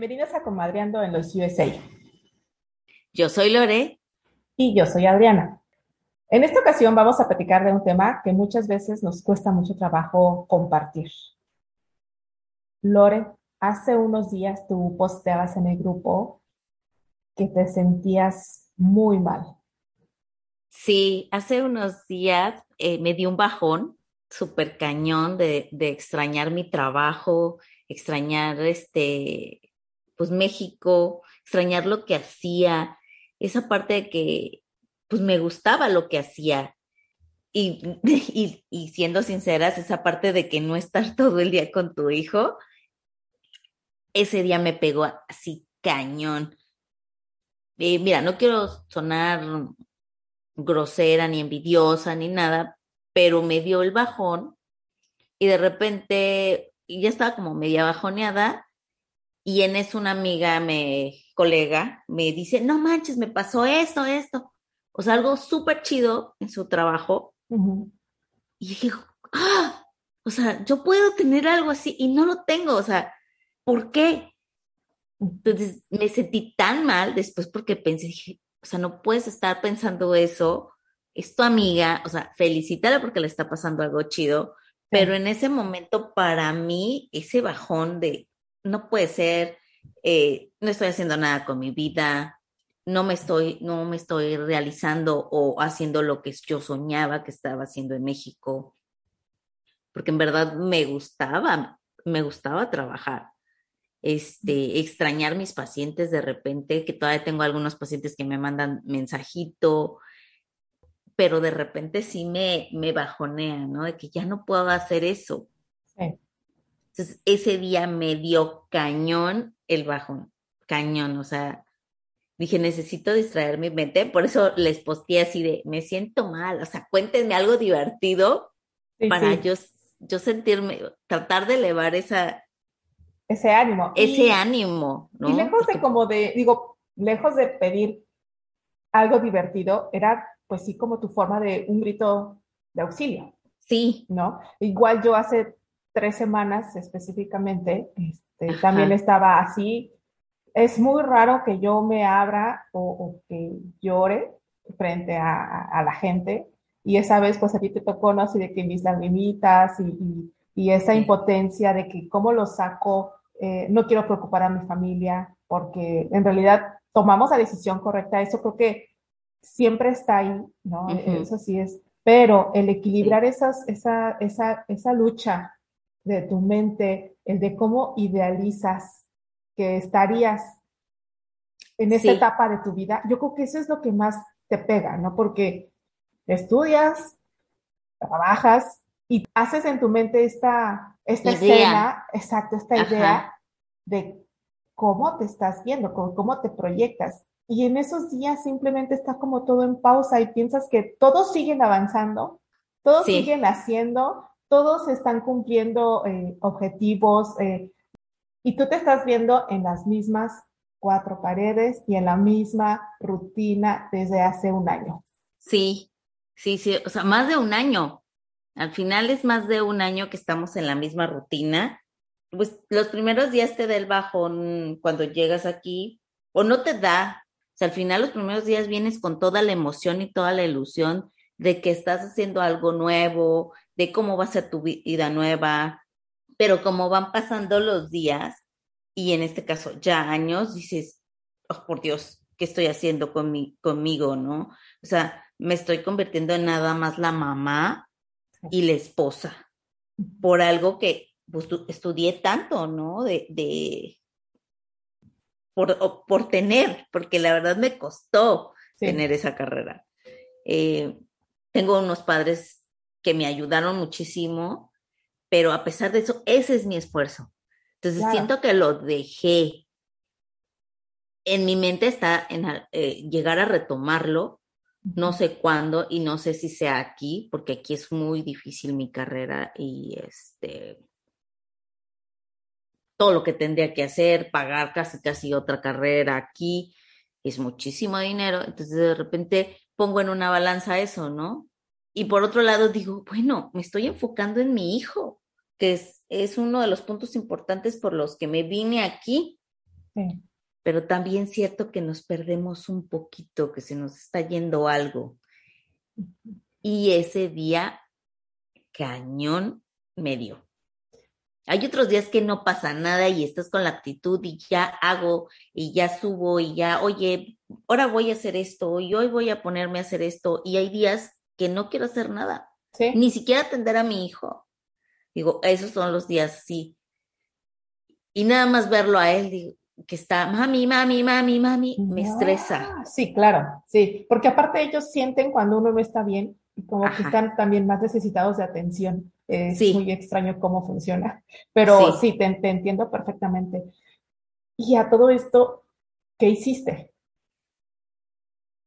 Bienvenidos a Comadreando en los USA. Yo soy Lore. Y yo soy Adriana. En esta ocasión vamos a platicar de un tema que muchas veces nos cuesta mucho trabajo compartir. Lore, hace unos días tú posteabas en el grupo que te sentías muy mal. Sí, hace unos días eh, me dio un bajón súper cañón de, de extrañar mi trabajo, extrañar este, pues México, extrañar lo que hacía, esa parte de que pues me gustaba lo que hacía. Y, y, y, siendo sinceras, esa parte de que no estar todo el día con tu hijo, ese día me pegó así cañón. Mira, no quiero sonar grosera ni envidiosa ni nada, pero me dio el bajón y de repente ya estaba como media bajoneada y en eso una amiga, me, colega, me dice, no manches, me pasó esto, esto. O sea, algo súper chido en su trabajo. Y dije, ah, o sea, yo puedo tener algo así y no lo tengo, o sea, ¿por qué? Entonces me sentí tan mal después porque pensé, dije, o sea, no puedes estar pensando eso, es tu amiga, o sea, felicítala porque le está pasando algo chido, pero en ese momento, para mí, ese bajón de no puede ser, eh, no estoy haciendo nada con mi vida, no me estoy, no me estoy realizando o haciendo lo que yo soñaba que estaba haciendo en México, porque en verdad me gustaba, me gustaba trabajar. Este, extrañar mis pacientes de repente, que todavía tengo algunos pacientes que me mandan mensajito, pero de repente sí me, me bajonea, ¿no? De que ya no puedo hacer eso. Sí. Entonces, ese día me dio cañón el bajón, cañón, o sea, dije, necesito distraer mi mente, por eso les posteé así de, me siento mal, o sea, cuéntenme algo divertido para Yo, yo sentirme, tratar de elevar esa... Ese ánimo. Ese ánimo, ¿no? Y lejos de como de, digo, lejos de pedir algo divertido, era pues sí, como tu forma de un grito de auxilio. Sí. ¿No? Igual yo hace tres semanas específicamente, este, también estaba así. Es muy raro que yo me abra o, que llore frente a, la gente. Y esa vez, pues a ti te tocó, ¿no? Así de que mis lagrimitas y, y, esa impotencia de que cómo lo saco, eh, no quiero preocupar a mi familia, porque en realidad tomamos la decisión correcta. Eso creo que siempre está ahí, ¿no? Eso sí es. Pero el equilibrar esas, esa, esa, esa lucha de tu mente, el de cómo idealizas que estarías en esa etapa de tu vida, yo creo que eso es lo que más te pega, ¿no? Porque estudias, trabajas y haces en tu mente esta, esta escena, exacto, esta idea de cómo te estás viendo, cómo te proyectas. Y en esos días simplemente está como todo en pausa y piensas que todos siguen avanzando, todos siguen haciendo, todos están cumpliendo eh, objetivos eh, y tú te estás viendo en las mismas cuatro paredes y en la misma rutina desde hace un año. Sí, sí, sí, o sea, más de un año. Al final es más de un año que estamos en la misma rutina. Pues los primeros días te da el bajón cuando llegas aquí, o no te da, sea, al final los primeros días vienes con toda la emoción y toda la ilusión de que estás haciendo algo nuevo, de cómo va a ser tu vida nueva, pero como van pasando los días, y en este caso ya años, dices, oh, por Dios, ¿qué estoy haciendo con mi, conmigo, no? O sea, me estoy convirtiendo en nada más la mamá y la esposa, por algo que pues, estudié tanto, ¿no? De, de, por, por tener, porque la verdad me costó tener esa carrera. Eh, tengo unos padres que me ayudaron muchísimo, pero a pesar de eso, ese es mi esfuerzo. Entonces siento que lo dejé. En mi mente está en eh, llegar a retomarlo, no sé cuándo y no sé si sea aquí, porque aquí es muy difícil mi carrera y este todo lo que tendría que hacer, pagar casi casi otra carrera aquí, es muchísimo dinero, entonces de repente pongo en una balanza eso, ¿no? Y por otro lado digo, bueno, me estoy enfocando en mi hijo, que es es uno de los puntos importantes por los que me vine aquí. Sí. Pero también cierto que nos perdemos un poquito, que se nos está yendo algo. Y ese día, cañón medio. Hay otros días que no pasa nada y estás con la actitud y ya hago y ya subo y ya, oye, ahora voy a hacer esto y hoy voy a ponerme a hacer esto. Y hay días que no quiero hacer nada, ni siquiera atender a mi hijo. Digo, esos son los días sí. Y nada más verlo a él, digo, que está, mami, mami, mami, mami, me estresa. Sí, claro, sí, porque aparte ellos sienten cuando uno no está bien y como que están también más necesitados de atención. Es muy extraño cómo funciona, pero sí, te, te, entiendo perfectamente. Y a todo esto, ¿qué hiciste?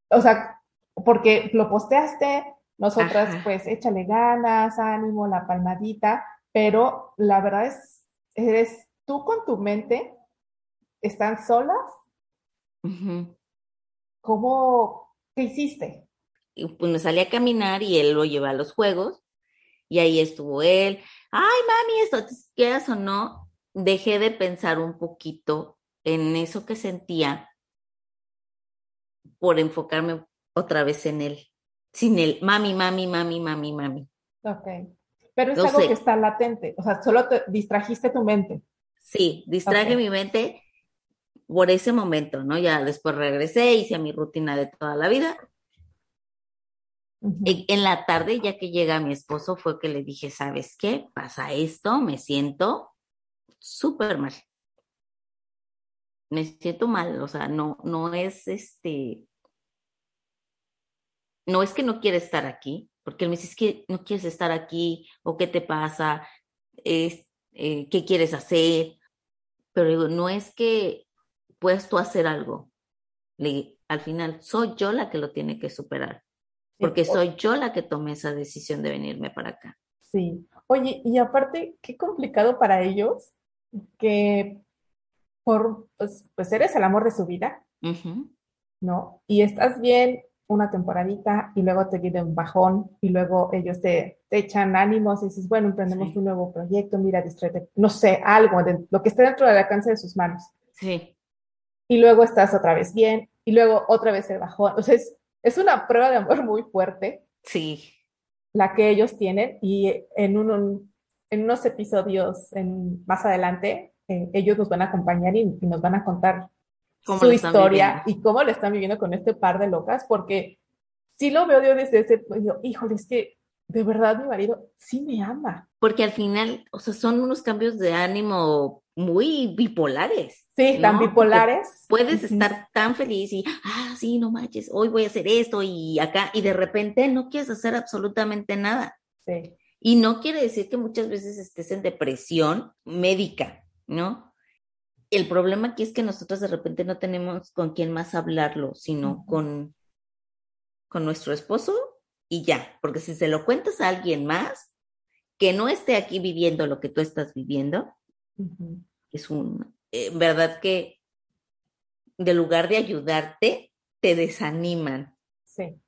O sea, porque lo posteaste, nosotras, pues, échale ganas, ánimo, la palmadita, pero la verdad es, eres tú con tu mente, están solas. ¿Cómo, qué hiciste? Y pues me salí a caminar y él lo lleva a los juegos y ahí estuvo él. Ay, mami, esto, quieras o no, dejé de pensar un poquito en eso que sentía por enfocarme otra vez en él sin el mami, mami, mami, mami, mami. Ok. Pero es algo que está latente, o sea, solo te distrajiste tu mente. Sí, distraje mi mente por ese momento, ¿no? Ya después regresé, hice mi rutina de toda la vida. En la tarde, ya que llega mi esposo, fue que le dije, ¿sabes qué? Pasa esto, me siento súper mal. Me siento mal, o sea, no, no es este, no es que no quiere estar aquí, porque él me dice, que no quieres estar aquí, o qué te pasa, es, eh, qué quieres hacer, pero digo, no es que puedas tú hacer algo, Le, al final soy yo la que lo tiene que superar, porque soy yo la que tomé esa decisión de venirme para acá. Sí, oye, y aparte, qué complicado para ellos que por, pues, pues eres el amor de su vida, ¿no? Y estás bien una temporadita y luego te viene un bajón y luego ellos te, echan ánimos y dices, bueno, emprendemos un nuevo proyecto, mira, distréte, no sé, algo, de, lo que esté dentro del alcance de sus manos. Sí. Y luego estás otra vez bien y luego otra vez el bajón. O sea, es, es una prueba de amor muy fuerte. Sí. La que ellos tienen y en, un, en unos episodios en, más adelante, eh, ellos nos van a acompañar y nos van a contar su historia y cómo lo están viviendo con este par de locas, porque sí lo veo yo desde ese, yo, híjole, es que de verdad mi marido sí me ama. Porque al final, o sea, son unos cambios de ánimo muy bipolares. Sí, tan bipolares. puedes estar tan feliz y, ah, sí, no manches, hoy voy a hacer esto y acá, y de repente no quieres hacer absolutamente nada. Sí. Y no quiere decir que muchas veces estés en depresión médica, ¿no? el problema aquí es que nosotros de repente no tenemos con quién más hablarlo, sino con, con nuestro esposo y ya, porque si se lo cuentas a alguien más que no esté aquí viviendo lo que tú estás viviendo, es un, en verdad que de lugar de ayudarte, te desaniman. Sí.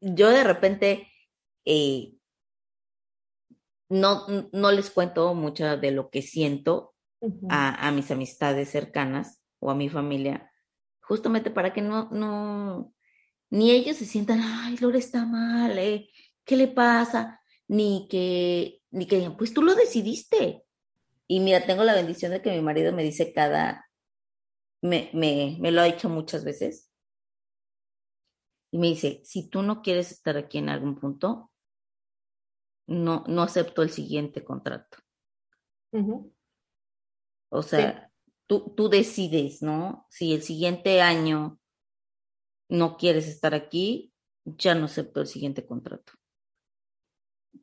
Yo de repente eh, no, no les cuento mucho de lo que siento a, mis amistades cercanas o a mi familia, justamente para que no, no, ni ellos se sientan, ay, Lore está mal, eh, ¿qué le pasa? Ni que, ni que digan, pues tú lo decidiste. Y mira, tengo la bendición de que mi marido me dice cada, me, me, me lo ha dicho muchas veces. Y me dice, si tú no quieres estar aquí en algún punto, no, no acepto el siguiente contrato. O sea, tú, tú decides, ¿no? Si el siguiente año no quieres estar aquí, ya no acepto el siguiente contrato.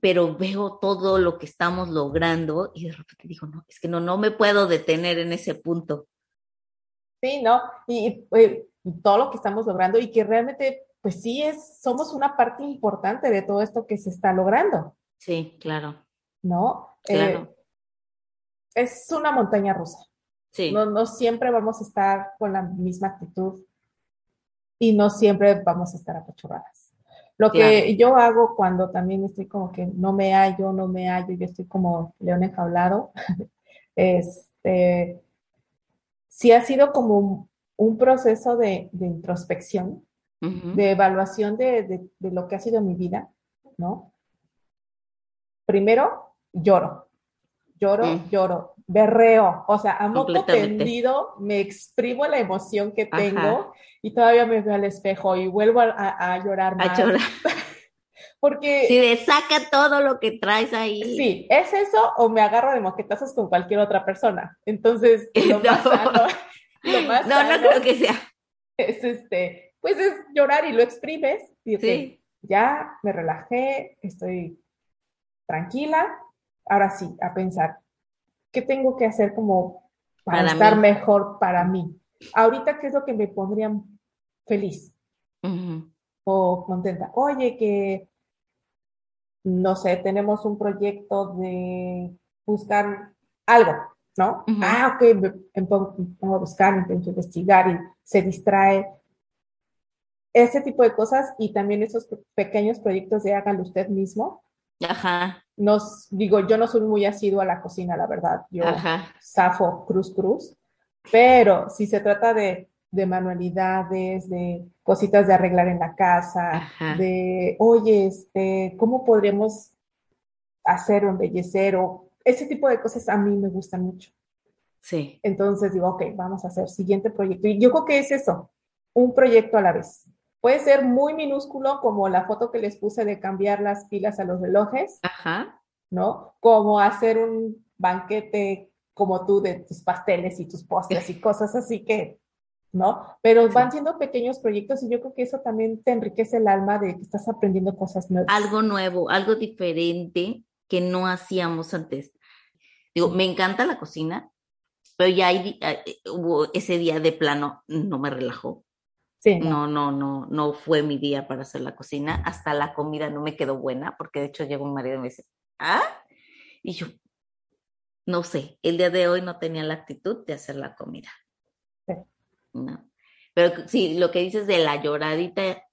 Pero veo todo lo que estamos logrando y de repente digo, no, es que no, no me puedo detener en ese punto. Sí, ¿no? Y, todo lo que estamos logrando y que realmente, pues sí, es, somos una parte importante de todo esto que se está logrando. Sí, claro. ¿No? Claro. Eh, es una montaña rusa. Sí. No, no siempre vamos a estar con la misma actitud y no siempre vamos a estar apachurradas. Lo que yo hago cuando también estoy como que no me hallo, no me hallo, yo estoy como león enjaulado, este, sí ha sido como un, proceso de, introspección, de evaluación de, lo que ha sido mi vida, ¿no? Primero, lloro, lloro, mm. lloro, berreo, o sea, a moco tendido me exprimo la emoción que tengo y todavía me veo al espejo y vuelvo a, llorar más. A llorar. Porque... Si le saca todo lo que traes ahí. Sí, ¿es eso o me agarro de moquetazos con cualquier otra persona? Entonces, lo más sano, lo más No, no creo que sea. Es este, pues es llorar y lo exprimes. Y sí. ya me relajé, estoy tranquila. Ahora sí, a pensar, ¿qué tengo que hacer como para, estar mejor para mí? Ahorita, ¿qué es lo que me pondría feliz? O contenta. Oye, que, no sé, tenemos un proyecto de buscar algo, ¿no? Ah, ok, me, pongo, a buscar, me pongo a investigar y se distrae. Ese tipo de cosas y también esos pequeños proyectos de hágalo usted mismo. Ajá. Nos, digo, yo no soy muy asiduo a la cocina, la verdad. Yo Ajá. zafo cruz cruz. Pero si se trata de, de manualidades, de cositas de arreglar en la casa, de, oye, este, ¿cómo podremos hacer o embellecer? O ese tipo de cosas a mí me gustan mucho. Sí. Entonces digo, ok, vamos a hacer siguiente proyecto. Y yo creo que es eso, un proyecto a la vez. Puede ser muy minúsculo, como la foto que les puse de cambiar las pilas a los relojes, Ajá. ¿no? Como hacer un banquete como tú de tus pasteles y tus postres y cosas así que, ¿no? Pero van siendo pequeños proyectos y yo creo que eso también te enriquece el alma de que estás aprendiendo cosas nuevas. Algo nuevo, algo diferente que no hacíamos antes. Digo, me encanta la cocina, pero ya hay, eh, hubo ese día de plano, no me relajó. No, no, no, no fue mi día para hacer la cocina. Hasta la comida no me quedó buena, porque de hecho llegó un marido y me dice, ¿ah? Y yo, no sé, el día de hoy no tenía la actitud de hacer la comida. No. Pero sí, lo que dices de la lloradita,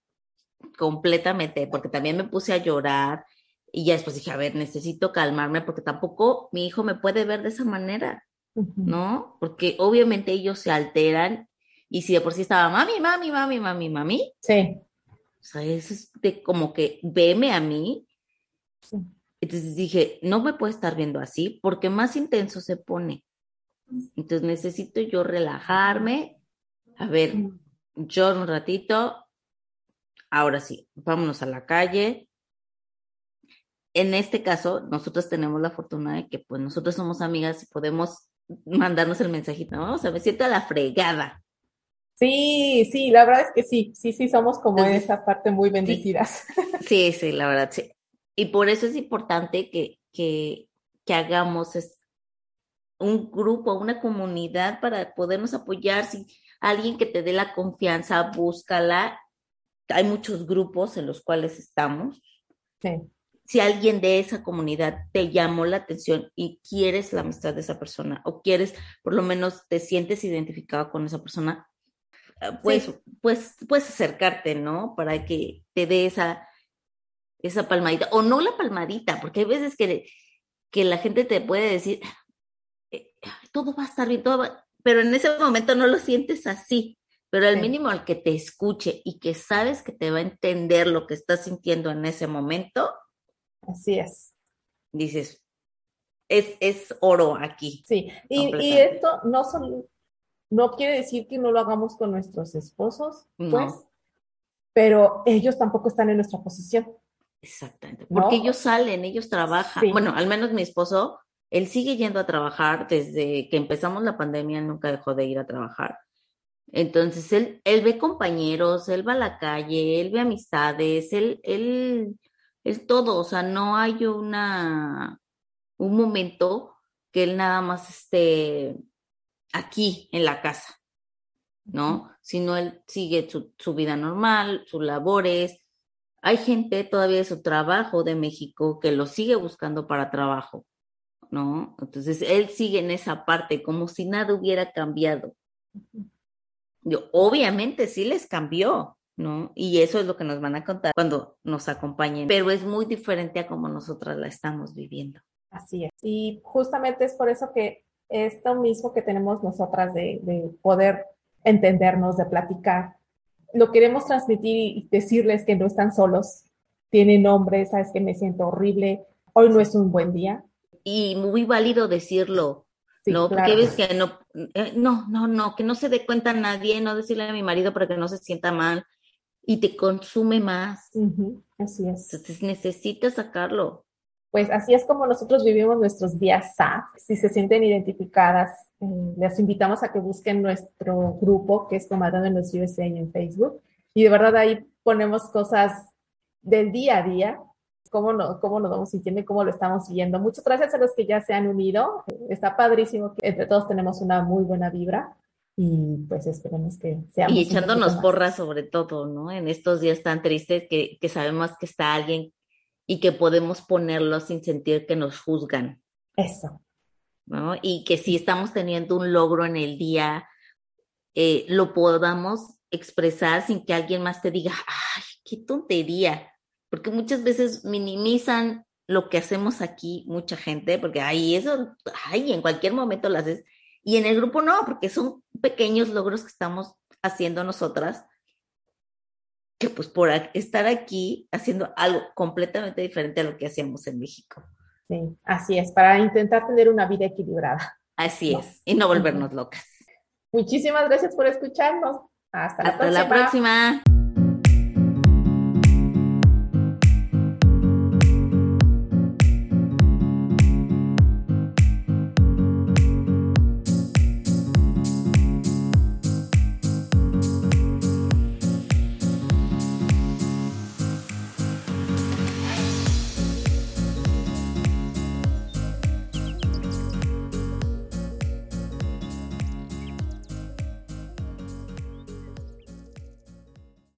completamente, porque también me puse a llorar y ya después dije, a ver, necesito calmarme porque tampoco mi hijo me puede ver de esa manera, ¿no? Porque obviamente ellos se alteran y si de por sí estaba mami, mami, mami, mami, mami. Sí. O sea, eso es de como que veme a mí. Entonces dije, no me puedo estar viendo así porque más intenso se pone. Entonces necesito yo relajarme. A ver, yo un ratito. Ahora sí, vámonos a la calle. En este caso, nosotros tenemos la fortuna de que pues nosotros somos amigas y podemos mandarnos el mensajito. O sea, me siento a la fregada. Sí, sí, la verdad es que sí, sí, sí, somos como en esa parte muy bendecidas. Sí, sí, la verdad, sí. Y por eso es importante que, que, que hagamos un grupo, una comunidad para podernos apoyar. Si alguien que te dé la confianza, búscala. Hay muchos grupos en los cuales estamos. Sí. Si alguien de esa comunidad te llamó la atención y quieres la amistad de esa persona o quieres, por lo menos te sientes identificado con esa persona, pues, pues puedes acercarte, ¿no? Para que te dé esa, esa palmadita, o no la palmadita, porque hay veces que, que la gente te puede decir, eh, todo va a estar bien, todo va... pero en ese momento no lo sientes así, pero al mínimo al que te escuche y que sabes que te va a entender lo que estás sintiendo en ese momento. Así es. Dices, es, es oro aquí. Sí, y, y esto no son, no quiere decir que no lo hagamos con nuestros esposos, pues, pero ellos tampoco están en nuestra posición. Exactamente, porque ellos salen, ellos trabajan. Bueno, al menos mi esposo, él sigue yendo a trabajar desde que empezamos la pandemia, nunca dejó de ir a trabajar. Entonces, él, él ve compañeros, él va a la calle, él ve amistades, él, él, él todo, o sea, no hay una, un momento que él nada más esté aquí en la casa, ¿no? Sino él sigue su, vida normal, sus labores. Hay gente todavía de su trabajo de México que lo sigue buscando para trabajo, ¿no? Entonces él sigue en esa parte como si nada hubiera cambiado. Yo, obviamente sí les cambió, ¿no? Y eso es lo que nos van a contar cuando nos acompañen, pero es muy diferente a como nosotras la estamos viviendo. Así es. Y justamente es por eso que esto mismo que tenemos nosotras de, de poder entendernos, de platicar, lo queremos transmitir y decirles que no están solos, tienen nombre, sabes que me siento horrible, hoy no es un buen día. Y muy válido decirlo, ¿no? Porque ves que no, eh, no, no, no, que no se dé cuenta a nadie, no decirle a mi marido para que no se sienta mal y te consume más. así es. Entonces necesitas sacarlo. Pues así es como nosotros vivimos nuestros días SAF. Si se sienten identificadas, eh, les invitamos a que busquen nuestro grupo que es en los USA en Facebook. Y de verdad ahí ponemos cosas del día a día, cómo, no, cómo nos vamos sintiendo y cómo lo estamos viendo. Muchas gracias a los que ya se han unido. Está padrísimo que entre todos tenemos una muy buena vibra y pues esperemos que seamos. Y echándonos porras sobre todo, ¿no? En estos días tan tristes que, que sabemos que está alguien y que podemos ponerlo sin sentir que nos juzgan. Eso. ¿no? Y que si estamos teniendo un logro en el día, eh, lo podamos expresar sin que alguien más te diga, ay, qué tontería, porque muchas veces minimizan lo que hacemos aquí mucha gente, porque ay, eso, ay, en cualquier momento lo haces, y en el grupo no, porque son pequeños logros que estamos haciendo nosotras, que pues por estar aquí haciendo algo completamente diferente a lo que hacíamos en México. Sí, así es, para intentar tener una vida equilibrada. Así es, y no volvernos locas. Muchísimas gracias por escucharnos. Hasta la Hasta la próxima.